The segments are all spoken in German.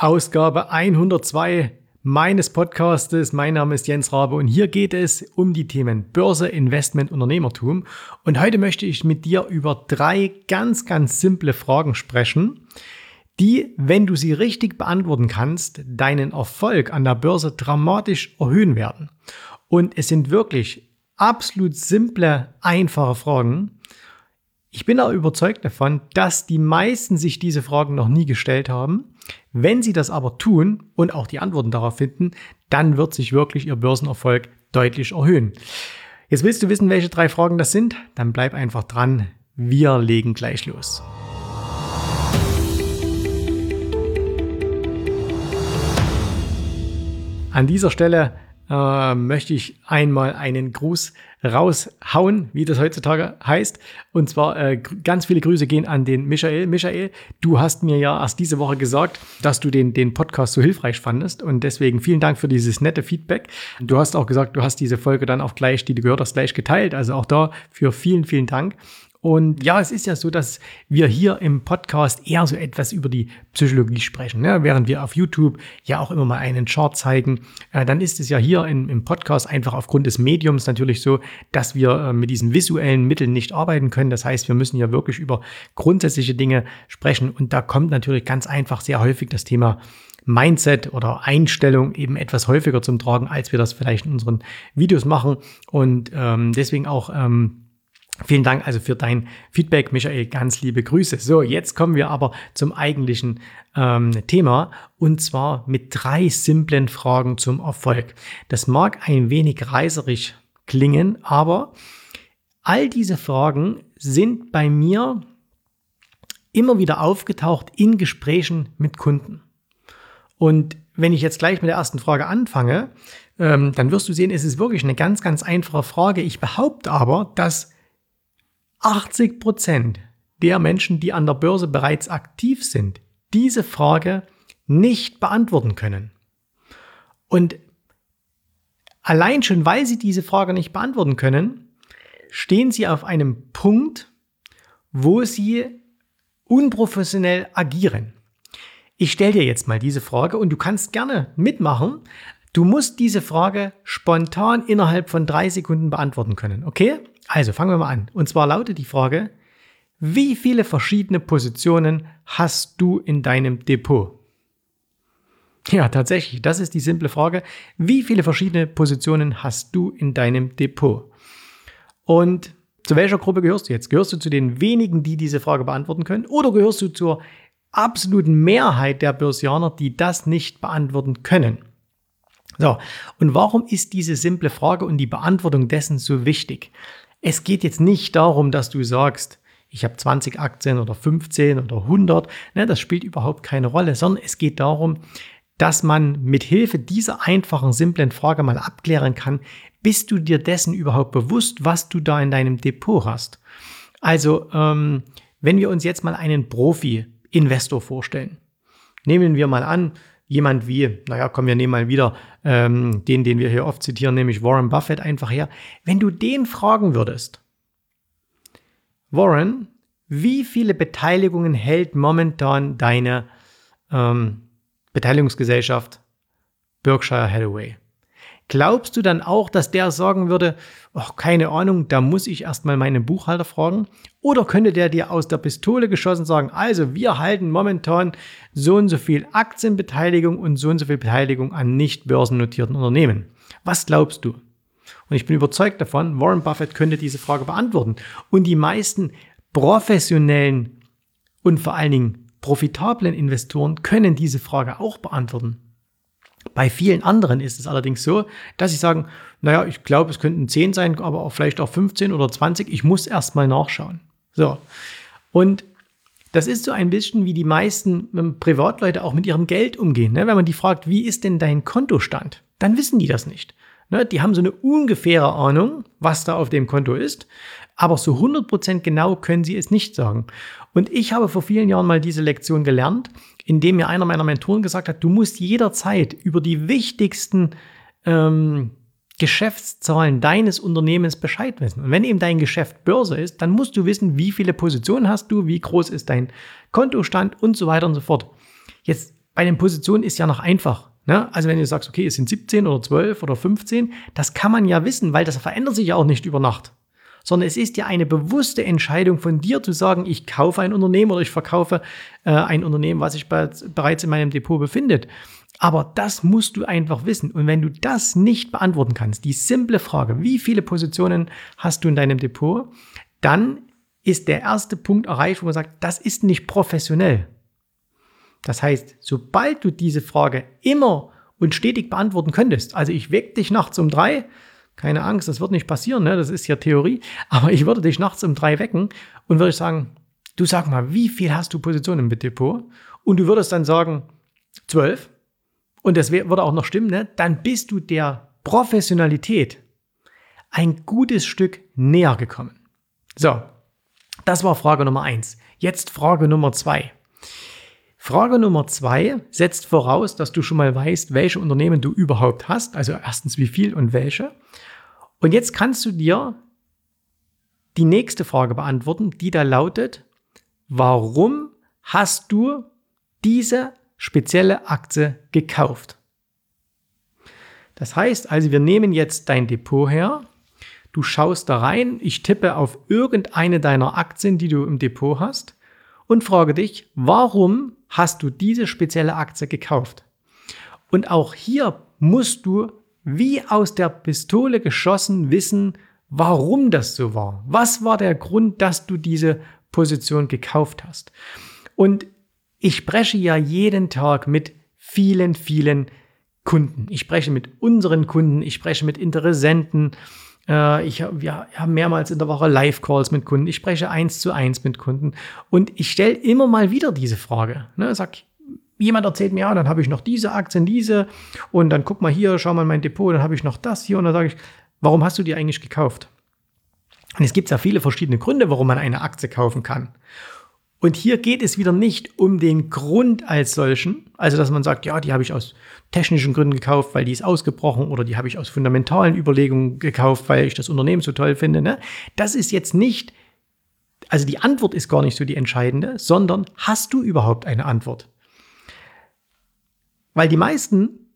Ausgabe 102 meines Podcastes. Mein Name ist Jens Rabe und hier geht es um die Themen Börse, Investment, Unternehmertum. Und heute möchte ich mit dir über drei ganz, ganz simple Fragen sprechen, die, wenn du sie richtig beantworten kannst, deinen Erfolg an der Börse dramatisch erhöhen werden. Und es sind wirklich absolut simple, einfache Fragen, ich bin auch überzeugt davon, dass die meisten sich diese Fragen noch nie gestellt haben. Wenn sie das aber tun und auch die Antworten darauf finden, dann wird sich wirklich ihr Börsenerfolg deutlich erhöhen. Jetzt willst du wissen, welche drei Fragen das sind? Dann bleib einfach dran. Wir legen gleich los. An dieser Stelle äh, möchte ich einmal einen Gruß raushauen, wie das heutzutage heißt. Und zwar äh, ganz viele Grüße gehen an den Michael. Michael, du hast mir ja erst diese Woche gesagt, dass du den, den Podcast so hilfreich fandest. Und deswegen vielen Dank für dieses nette Feedback. Du hast auch gesagt, du hast diese Folge dann auch gleich, die du gehört hast, gleich geteilt. Also auch da für vielen, vielen Dank. Und ja, es ist ja so, dass wir hier im Podcast eher so etwas über die Psychologie sprechen. Ne? Während wir auf YouTube ja auch immer mal einen Chart zeigen, äh, dann ist es ja hier in, im Podcast einfach aufgrund des Mediums natürlich so, dass wir äh, mit diesen visuellen Mitteln nicht arbeiten können. Das heißt, wir müssen ja wirklich über grundsätzliche Dinge sprechen. Und da kommt natürlich ganz einfach sehr häufig das Thema Mindset oder Einstellung eben etwas häufiger zum Tragen, als wir das vielleicht in unseren Videos machen. Und ähm, deswegen auch ähm, Vielen Dank also für dein Feedback, Michael. Ganz liebe Grüße. So, jetzt kommen wir aber zum eigentlichen ähm, Thema und zwar mit drei simplen Fragen zum Erfolg. Das mag ein wenig reiserig klingen, aber all diese Fragen sind bei mir immer wieder aufgetaucht in Gesprächen mit Kunden. Und wenn ich jetzt gleich mit der ersten Frage anfange, ähm, dann wirst du sehen, es ist wirklich eine ganz, ganz einfache Frage. Ich behaupte aber, dass 80 Prozent der Menschen, die an der Börse bereits aktiv sind, diese Frage nicht beantworten können. Und allein schon, weil sie diese Frage nicht beantworten können, stehen sie auf einem Punkt, wo sie unprofessionell agieren. Ich stelle dir jetzt mal diese Frage und du kannst gerne mitmachen. Du musst diese Frage spontan innerhalb von drei Sekunden beantworten können, okay? Also fangen wir mal an. Und zwar lautet die Frage, wie viele verschiedene Positionen hast du in deinem Depot? Ja, tatsächlich, das ist die simple Frage. Wie viele verschiedene Positionen hast du in deinem Depot? Und zu welcher Gruppe gehörst du jetzt? Gehörst du zu den wenigen, die diese Frage beantworten können? Oder gehörst du zur absoluten Mehrheit der Börsianer, die das nicht beantworten können? So, und warum ist diese simple Frage und die Beantwortung dessen so wichtig? Es geht jetzt nicht darum, dass du sagst, ich habe 20 Aktien oder 15 oder 100. Ne, das spielt überhaupt keine Rolle, sondern es geht darum, dass man mit Hilfe dieser einfachen, simplen Frage mal abklären kann, bist du dir dessen überhaupt bewusst, was du da in deinem Depot hast? Also, ähm, wenn wir uns jetzt mal einen Profi-Investor vorstellen, nehmen wir mal an, jemand wie, naja, komm, wir nehmen mal wieder ähm, den, den wir hier oft zitieren, nämlich Warren Buffett einfach her. Wenn du den fragen würdest, Warren, wie viele Beteiligungen hält momentan deine ähm, Beteiligungsgesellschaft Berkshire Hathaway? Glaubst du dann auch, dass der sagen würde, oh, keine Ahnung, da muss ich erstmal meinen Buchhalter fragen? Oder könnte der dir aus der Pistole geschossen sagen, also wir halten momentan so und so viel Aktienbeteiligung und so und so viel Beteiligung an nicht börsennotierten Unternehmen? Was glaubst du? Und ich bin überzeugt davon, Warren Buffett könnte diese Frage beantworten. Und die meisten professionellen und vor allen Dingen profitablen Investoren können diese Frage auch beantworten. Bei vielen anderen ist es allerdings so, dass sie sagen, naja, ich glaube, es könnten 10 sein, aber auch vielleicht auch 15 oder 20. Ich muss erstmal nachschauen. So. Und das ist so ein bisschen, wie die meisten ähm, Privatleute auch mit ihrem Geld umgehen. Ne? Wenn man die fragt, wie ist denn dein Kontostand? Dann wissen die das nicht. Ne? Die haben so eine ungefähre Ahnung, was da auf dem Konto ist, aber so 100% genau können sie es nicht sagen. Und ich habe vor vielen Jahren mal diese Lektion gelernt, indem mir einer meiner Mentoren gesagt hat, du musst jederzeit über die wichtigsten ähm, Geschäftszahlen deines Unternehmens Bescheid wissen. Und wenn eben dein Geschäft Börse ist, dann musst du wissen, wie viele Positionen hast du, wie groß ist dein Kontostand und so weiter und so fort. Jetzt bei den Positionen ist ja noch einfach. Ne? Also wenn du sagst, okay, es sind 17 oder 12 oder 15, das kann man ja wissen, weil das verändert sich ja auch nicht über Nacht. Sondern es ist ja eine bewusste Entscheidung von dir zu sagen, ich kaufe ein Unternehmen oder ich verkaufe äh, ein Unternehmen, was sich bereits in meinem Depot befindet. Aber das musst du einfach wissen. Und wenn du das nicht beantworten kannst, die simple Frage, wie viele Positionen hast du in deinem Depot, dann ist der erste Punkt erreicht, wo man sagt, das ist nicht professionell. Das heißt, sobald du diese Frage immer und stetig beantworten könntest, also ich weck dich nachts um drei, keine Angst, das wird nicht passieren, ne? das ist ja Theorie, aber ich würde dich nachts um drei wecken und würde sagen, du sag mal, wie viel hast du Positionen im Depot? Und du würdest dann sagen, zwölf und das würde auch noch stimmen, ne? dann bist du der Professionalität ein gutes Stück näher gekommen. So, das war Frage Nummer eins. Jetzt Frage Nummer zwei. Frage Nummer zwei setzt voraus, dass du schon mal weißt, welche Unternehmen du überhaupt hast. Also erstens wie viel und welche. Und jetzt kannst du dir die nächste Frage beantworten, die da lautet, warum hast du diese spezielle Aktie gekauft. Das heißt also, wir nehmen jetzt dein Depot her, du schaust da rein, ich tippe auf irgendeine deiner Aktien, die du im Depot hast und frage dich, warum hast du diese spezielle Aktie gekauft? Und auch hier musst du wie aus der Pistole geschossen wissen, warum das so war. Was war der Grund, dass du diese Position gekauft hast? Und ich spreche ja jeden Tag mit vielen, vielen Kunden. Ich spreche mit unseren Kunden, ich spreche mit Interessenten. Äh, ich habe ja, mehrmals in der Woche Live-Calls mit Kunden. Ich spreche eins zu eins mit Kunden. Und ich stelle immer mal wieder diese Frage. Ne, sag, jemand erzählt mir, ja, dann habe ich noch diese Aktien, diese. Und dann guck mal hier, schau mal in mein Depot, dann habe ich noch das hier. Und dann sage ich, warum hast du die eigentlich gekauft? Und es gibt ja viele verschiedene Gründe, warum man eine Aktie kaufen kann. Und hier geht es wieder nicht um den Grund als solchen, also dass man sagt, ja, die habe ich aus technischen Gründen gekauft, weil die ist ausgebrochen oder die habe ich aus fundamentalen Überlegungen gekauft, weil ich das Unternehmen so toll finde. Ne? Das ist jetzt nicht, also die Antwort ist gar nicht so die entscheidende, sondern hast du überhaupt eine Antwort? Weil die meisten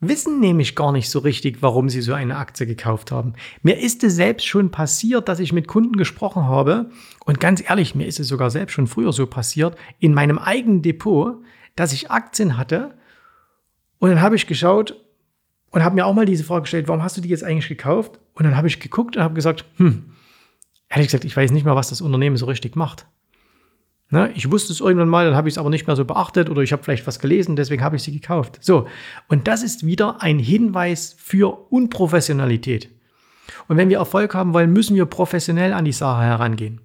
wissen nämlich gar nicht so richtig, warum sie so eine Aktie gekauft haben. Mir ist es selbst schon passiert, dass ich mit Kunden gesprochen habe und ganz ehrlich, mir ist es sogar selbst schon früher so passiert, in meinem eigenen Depot, dass ich Aktien hatte und dann habe ich geschaut und habe mir auch mal diese Frage gestellt, warum hast du die jetzt eigentlich gekauft? Und dann habe ich geguckt und habe gesagt, hm, ehrlich gesagt, ich weiß nicht mal, was das Unternehmen so richtig macht. Ne? Ich wusste es irgendwann mal, dann habe ich es aber nicht mehr so beachtet oder ich habe vielleicht was gelesen, deswegen habe ich sie gekauft. So, und das ist wieder ein Hinweis für Unprofessionalität. Und wenn wir Erfolg haben wollen, müssen wir professionell an die Sache herangehen.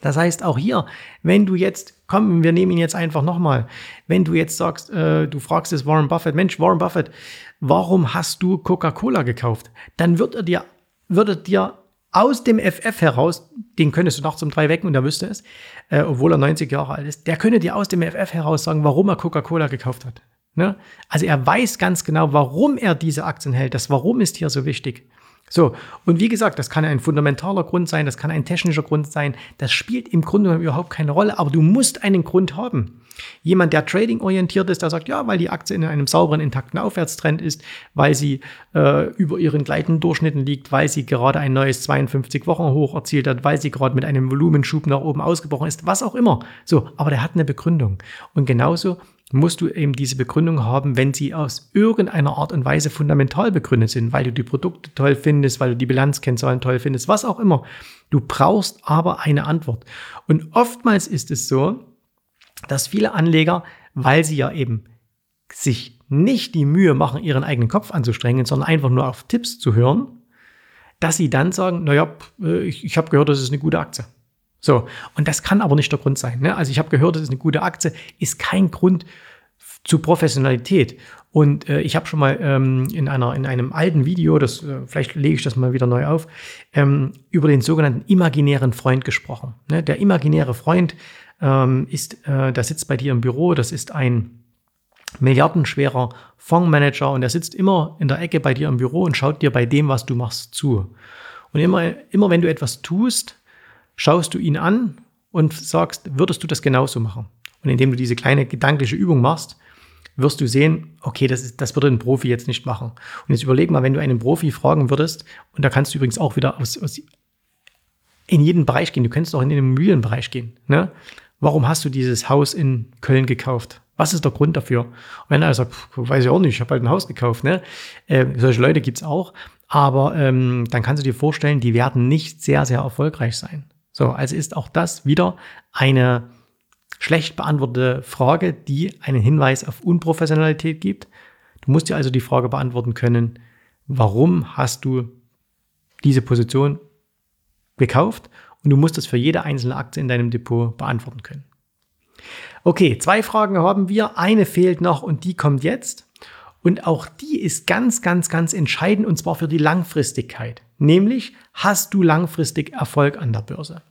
Das heißt, auch hier, wenn du jetzt, komm, wir nehmen ihn jetzt einfach nochmal, wenn du jetzt sagst, äh, du fragst es Warren Buffett, Mensch, Warren Buffett, warum hast du Coca-Cola gekauft? Dann wird er dir, würde dir aus dem FF heraus, den könntest du nachts um drei wecken und er wüsste es, äh, obwohl er 90 Jahre alt ist, der könnte dir aus dem FF heraus sagen, warum er Coca-Cola gekauft hat. Ne? Also er weiß ganz genau, warum er diese Aktien hält. Das Warum ist hier so wichtig. So, und wie gesagt, das kann ein fundamentaler Grund sein, das kann ein technischer Grund sein, das spielt im Grunde überhaupt keine Rolle, aber du musst einen Grund haben. Jemand, der trading-orientiert ist, der sagt, ja, weil die Aktie in einem sauberen, intakten Aufwärtstrend ist, weil sie äh, über ihren gleitenden Durchschnitten liegt, weil sie gerade ein neues 52-Wochen-Hoch erzielt hat, weil sie gerade mit einem Volumenschub nach oben ausgebrochen ist, was auch immer. So, aber der hat eine Begründung. Und genauso musst du eben diese Begründung haben, wenn sie aus irgendeiner Art und Weise fundamental begründet sind, weil du die Produkte toll findest, weil du die Bilanzkennzahlen toll findest, was auch immer. Du brauchst aber eine Antwort. Und oftmals ist es so, dass viele Anleger, weil sie ja eben sich nicht die Mühe machen, ihren eigenen Kopf anzustrengen, sondern einfach nur auf Tipps zu hören, dass sie dann sagen, naja, äh, ich, ich habe gehört, das ist eine gute Aktie. So, und das kann aber nicht der Grund sein. Ne? Also ich habe gehört, das ist eine gute Aktie, ist kein Grund zu Professionalität. Und äh, ich habe schon mal ähm, in, einer, in einem alten Video, das, äh, vielleicht lege ich das mal wieder neu auf, ähm, über den sogenannten imaginären Freund gesprochen. Ne? Der imaginäre Freund ähm, ist, äh, der sitzt bei dir im Büro, das ist ein milliardenschwerer Fondsmanager und der sitzt immer in der Ecke bei dir im Büro und schaut dir bei dem, was du machst, zu. Und immer, immer wenn du etwas tust, schaust du ihn an und sagst, würdest du das genauso machen? Und indem du diese kleine gedankliche Übung machst, wirst du sehen, okay, das, ist, das würde ein Profi jetzt nicht machen. Und jetzt überleg mal, wenn du einen Profi fragen würdest, und da kannst du übrigens auch wieder aus, aus in jeden Bereich gehen, du könntest auch in den Immobilienbereich gehen. Ne? Warum hast du dieses Haus in Köln gekauft? Was ist der Grund dafür? Und wenn er sagt, weiß ich auch nicht, ich habe halt ein Haus gekauft. Ne? Äh, solche Leute gibt's auch. Aber ähm, dann kannst du dir vorstellen, die werden nicht sehr, sehr erfolgreich sein. So, also ist auch das wieder eine schlecht beantwortete Frage, die einen Hinweis auf Unprofessionalität gibt. Du musst dir also die Frage beantworten können, warum hast du diese Position gekauft? Und du musst das für jede einzelne Aktie in deinem Depot beantworten können. Okay, zwei Fragen haben wir. Eine fehlt noch und die kommt jetzt. Und auch die ist ganz, ganz, ganz entscheidend und zwar für die Langfristigkeit. Nämlich, hast du langfristig Erfolg an der Börse?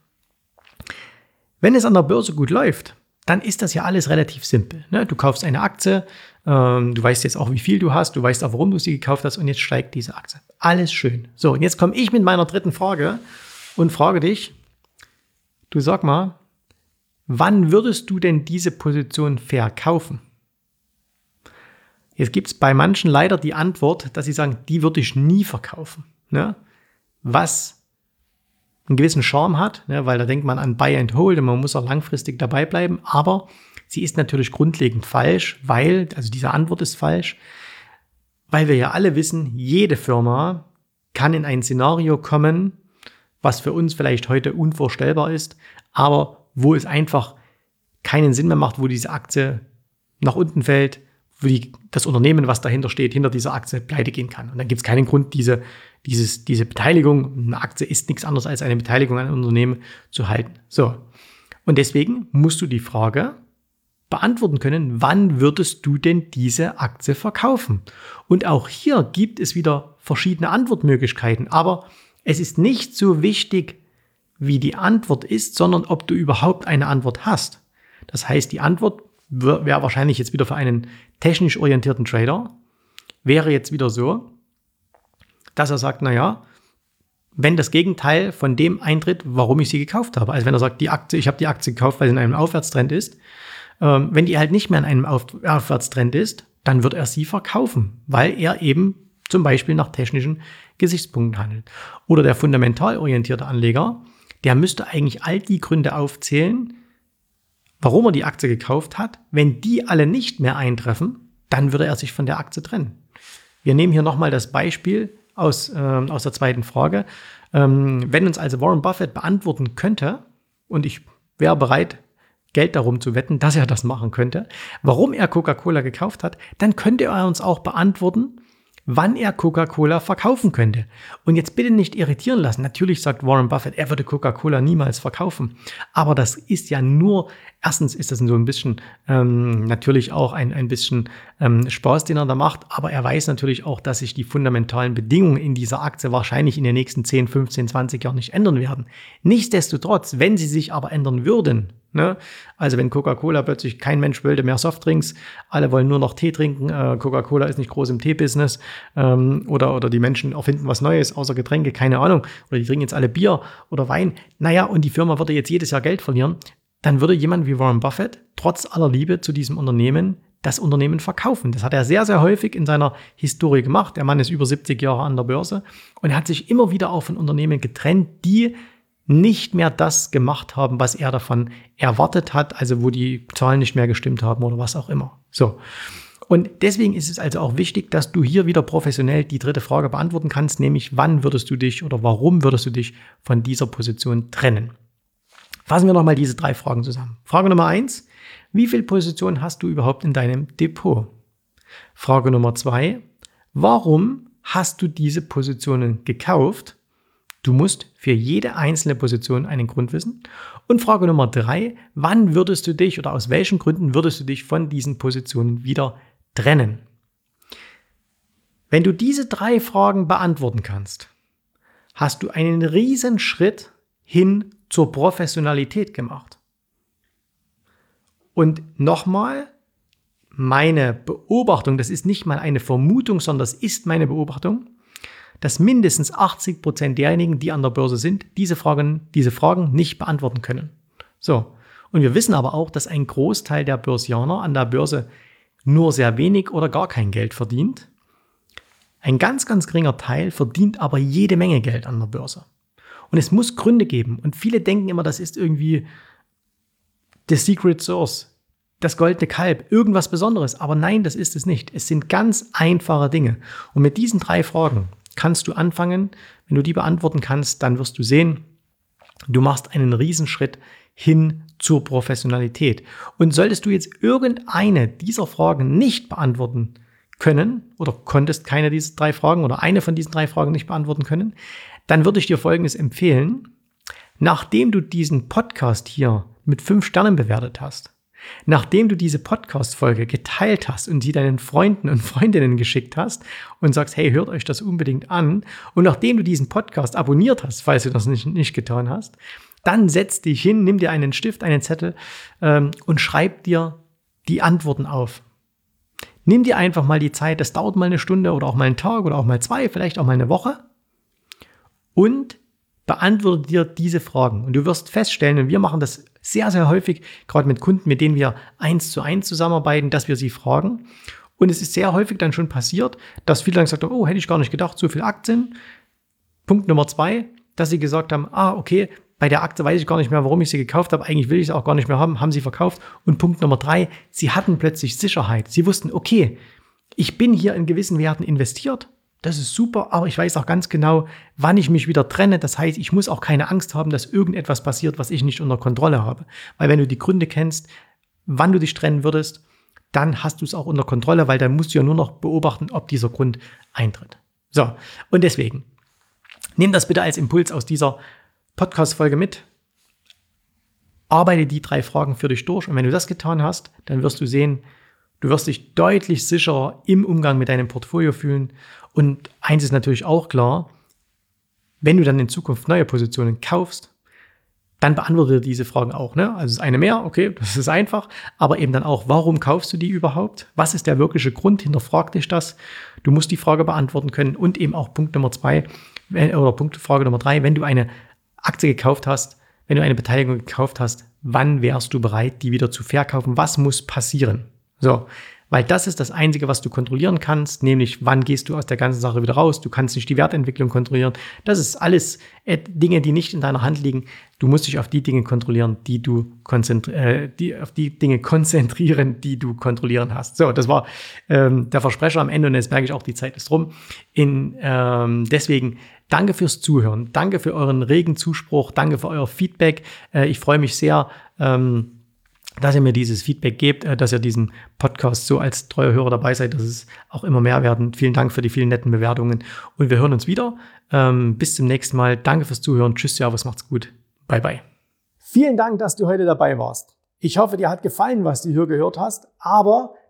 Wenn es an der Börse gut läuft, dann ist das ja alles relativ simpel. Ne? Du kaufst eine Aktie, ähm, du weißt jetzt auch, wie viel du hast, du weißt auch, warum du sie gekauft hast und jetzt steigt diese Aktie. Alles schön. So, und jetzt komme ich mit meiner dritten Frage und frage dich, du sag mal, wann würdest du denn diese Position verkaufen? Jetzt gibt es bei manchen leider die Antwort, dass sie sagen, die würde ich nie verkaufen. Ne? Was einen gewissen Charme hat, ne? weil da denkt man an Buy and Hold und man muss auch langfristig dabei bleiben. Aber sie ist natürlich grundlegend falsch, weil, also diese Antwort ist falsch, weil wir ja alle wissen, jede Firma kann in ein Szenario kommen, was für uns vielleicht heute unvorstellbar ist, aber wo es einfach keinen Sinn mehr macht, wo diese Aktie nach unten fällt, wie das Unternehmen, was dahinter steht, hinter dieser Aktie pleite gehen kann. Und dann gibt es keinen Grund, diese, dieses, diese Beteiligung, eine Aktie ist nichts anderes als eine Beteiligung an einem Unternehmen zu halten. So. Und deswegen musst du die Frage beantworten können, wann würdest du denn diese Aktie verkaufen? Und auch hier gibt es wieder verschiedene Antwortmöglichkeiten, aber es ist nicht so wichtig, wie die Antwort ist, sondern ob du überhaupt eine Antwort hast. Das heißt, die Antwort wäre wahrscheinlich jetzt wieder für einen technisch orientierten Trader, wäre jetzt wieder so, dass er sagt, naja, wenn das Gegenteil von dem eintritt, warum ich sie gekauft habe. Also wenn er sagt, die Aktie, ich habe die Aktie gekauft, weil sie in einem Aufwärtstrend ist, ähm, wenn die halt nicht mehr in einem Auf Aufwärtstrend ist, dann wird er sie verkaufen, weil er eben zum Beispiel nach technischen Gesichtspunkten handelt. Oder der fundamental orientierte Anleger, der müsste eigentlich all die Gründe aufzählen, warum er die Aktie gekauft hat. Wenn die alle nicht mehr eintreffen, dann würde er sich von der Aktie trennen. Wir nehmen hier nochmal das Beispiel aus, äh, aus der zweiten Frage. Ähm, wenn uns also Warren Buffett beantworten könnte, und ich wäre bereit, Geld darum zu wetten, dass er das machen könnte, warum er Coca-Cola gekauft hat, dann könnte er uns auch beantworten, wann er Coca-Cola verkaufen könnte. Und jetzt bitte nicht irritieren lassen. Natürlich sagt Warren Buffett, er würde Coca-Cola niemals verkaufen. Aber das ist ja nur, erstens ist das so ein bisschen ähm, natürlich auch ein, ein bisschen ähm, Spaß, den er da macht. Aber er weiß natürlich auch, dass sich die fundamentalen Bedingungen in dieser Aktie wahrscheinlich in den nächsten 10, 15, 20 Jahren nicht ändern werden. Nichtsdestotrotz, wenn sie sich aber ändern würden, Ne? Also wenn Coca-Cola plötzlich kein Mensch wollte mehr Softdrinks, alle wollen nur noch Tee trinken, äh, Coca-Cola ist nicht groß im Tee-Business ähm, oder, oder die Menschen erfinden was Neues außer Getränke, keine Ahnung, oder die trinken jetzt alle Bier oder Wein, naja, und die Firma würde jetzt jedes Jahr Geld verlieren, dann würde jemand wie Warren Buffett trotz aller Liebe zu diesem Unternehmen das Unternehmen verkaufen. Das hat er sehr, sehr häufig in seiner Historie gemacht. Der Mann ist über 70 Jahre an der Börse und er hat sich immer wieder auch von Unternehmen getrennt, die nicht mehr das gemacht haben, was er davon erwartet hat, also wo die Zahlen nicht mehr gestimmt haben oder was auch immer. So. Und deswegen ist es also auch wichtig, dass du hier wieder professionell die dritte Frage beantworten kannst, nämlich wann würdest du dich oder warum würdest du dich von dieser Position trennen? Fassen wir nochmal diese drei Fragen zusammen. Frage Nummer eins, wie viel Position hast du überhaupt in deinem Depot? Frage Nummer zwei, warum hast du diese Positionen gekauft? Du musst für jede einzelne Position einen Grund wissen. Und Frage Nummer drei, wann würdest du dich oder aus welchen Gründen würdest du dich von diesen Positionen wieder trennen? Wenn du diese drei Fragen beantworten kannst, hast du einen riesen Schritt hin zur Professionalität gemacht. Und nochmal, meine Beobachtung, das ist nicht mal eine Vermutung, sondern das ist meine Beobachtung, dass mindestens 80 Prozent derjenigen, die an der Börse sind, diese Fragen, diese Fragen nicht beantworten können. So. Und wir wissen aber auch, dass ein Großteil der Börsianer an der Börse nur sehr wenig oder gar kein Geld verdient. Ein ganz, ganz geringer Teil verdient aber jede Menge Geld an der Börse. Und es muss Gründe geben. Und viele denken immer, das ist irgendwie the secret source, das goldene Kalb, irgendwas Besonderes. Aber nein, das ist es nicht. Es sind ganz einfache Dinge. Und mit diesen drei Fragen kannst du anfangen. Wenn du die beantworten kannst, dann wirst du sehen, du machst einen Riesenschritt hin zur Professionalität. Und solltest du jetzt irgendeine dieser Fragen nicht beantworten können oder konntest keine dieser drei Fragen oder eine von diesen drei Fragen nicht beantworten können, dann würde ich dir Folgendes empfehlen. Nachdem du diesen Podcast hier mit fünf Sternen bewertet hast, nachdem du diese Podcast-Folge geteilt hast und sie deinen Freunden und Freundinnen geschickt hast und sagst, hey, hört euch das unbedingt an, und nachdem du diesen Podcast abonniert hast, falls du das nicht, nicht getan hast, dann setz dich hin, nimm dir einen Stift, einen Zettel ähm, und schreib dir die Antworten auf. Nimm dir einfach mal die Zeit, das dauert mal eine Stunde oder auch mal einen Tag oder auch mal zwei, vielleicht auch mal eine Woche und beantworte dir diese Fragen. Und du wirst feststellen, und wir machen das sehr, sehr häufig, gerade mit Kunden, mit denen wir eins zu eins zusammenarbeiten, dass wir sie fragen. Und es ist sehr häufig dann schon passiert, dass viele dann gesagt haben, oh, hätte ich gar nicht gedacht, so viele Aktien. Punkt Nummer zwei, dass sie gesagt haben, ah, okay, bei der Aktie weiß ich gar nicht mehr, warum ich sie gekauft habe. Eigentlich will ich sie auch gar nicht mehr haben, haben sie verkauft. Und Punkt Nummer drei, sie hatten plötzlich Sicherheit. Sie wussten, okay, ich bin hier in gewissen Werten investiert das ist super, aber ich weiß auch ganz genau, wann ich mich wieder trenne. Das heißt, ich muss auch keine Angst haben, dass irgendetwas passiert, was ich nicht unter Kontrolle habe. Weil wenn du die Gründe kennst, wann du dich trennen würdest, dann hast du es auch unter Kontrolle, weil dann musst du ja nur noch beobachten, ob dieser Grund eintritt. So, und deswegen, nimm das bitte als Impuls aus dieser Podcast-Folge mit. Arbeite die drei Fragen für dich durch und wenn du das getan hast, dann wirst du sehen, du wirst dich deutlich sicherer im Umgang mit deinem Portfolio fühlen und eins ist natürlich auch klar, wenn du dann in Zukunft neue Positionen kaufst, dann beantworte diese Fragen auch. Ne? Also es ist eine mehr, okay, das ist einfach, aber eben dann auch, warum kaufst du die überhaupt? Was ist der wirkliche Grund? Hinterfrag dich das. Du musst die Frage beantworten können und eben auch Punkt Nummer zwei oder Punkt Frage Nummer drei, wenn du eine Aktie gekauft hast, wenn du eine Beteiligung gekauft hast, wann wärst du bereit, die wieder zu verkaufen? Was muss passieren? So, weil das ist das Einzige, was du kontrollieren kannst, nämlich wann gehst du aus der ganzen Sache wieder raus. Du kannst nicht die Wertentwicklung kontrollieren. Das ist alles äh, Dinge, die nicht in deiner Hand liegen. Du musst dich auf die Dinge kontrollieren, die du äh, die, auf die Dinge konzentrieren, die du kontrollieren hast. So, das war ähm, der Versprecher am Ende und jetzt merke ich auch, die Zeit ist rum. In, ähm, deswegen Danke fürs Zuhören. Danke für euren regen Zuspruch. Danke für euer Feedback. Äh, ich freue mich sehr. Ähm, dass ihr mir dieses Feedback gebt, äh, dass ihr diesen Podcast so als treuer Hörer dabei seid, dass es auch immer mehr werden. Vielen Dank für die vielen netten Bewertungen und wir hören uns wieder. Ähm, bis zum nächsten Mal. Danke fürs Zuhören. Tschüss, Servus, macht's gut. Bye, bye. Vielen Dank, dass du heute dabei warst. Ich hoffe, dir hat gefallen, was du hier gehört hast, aber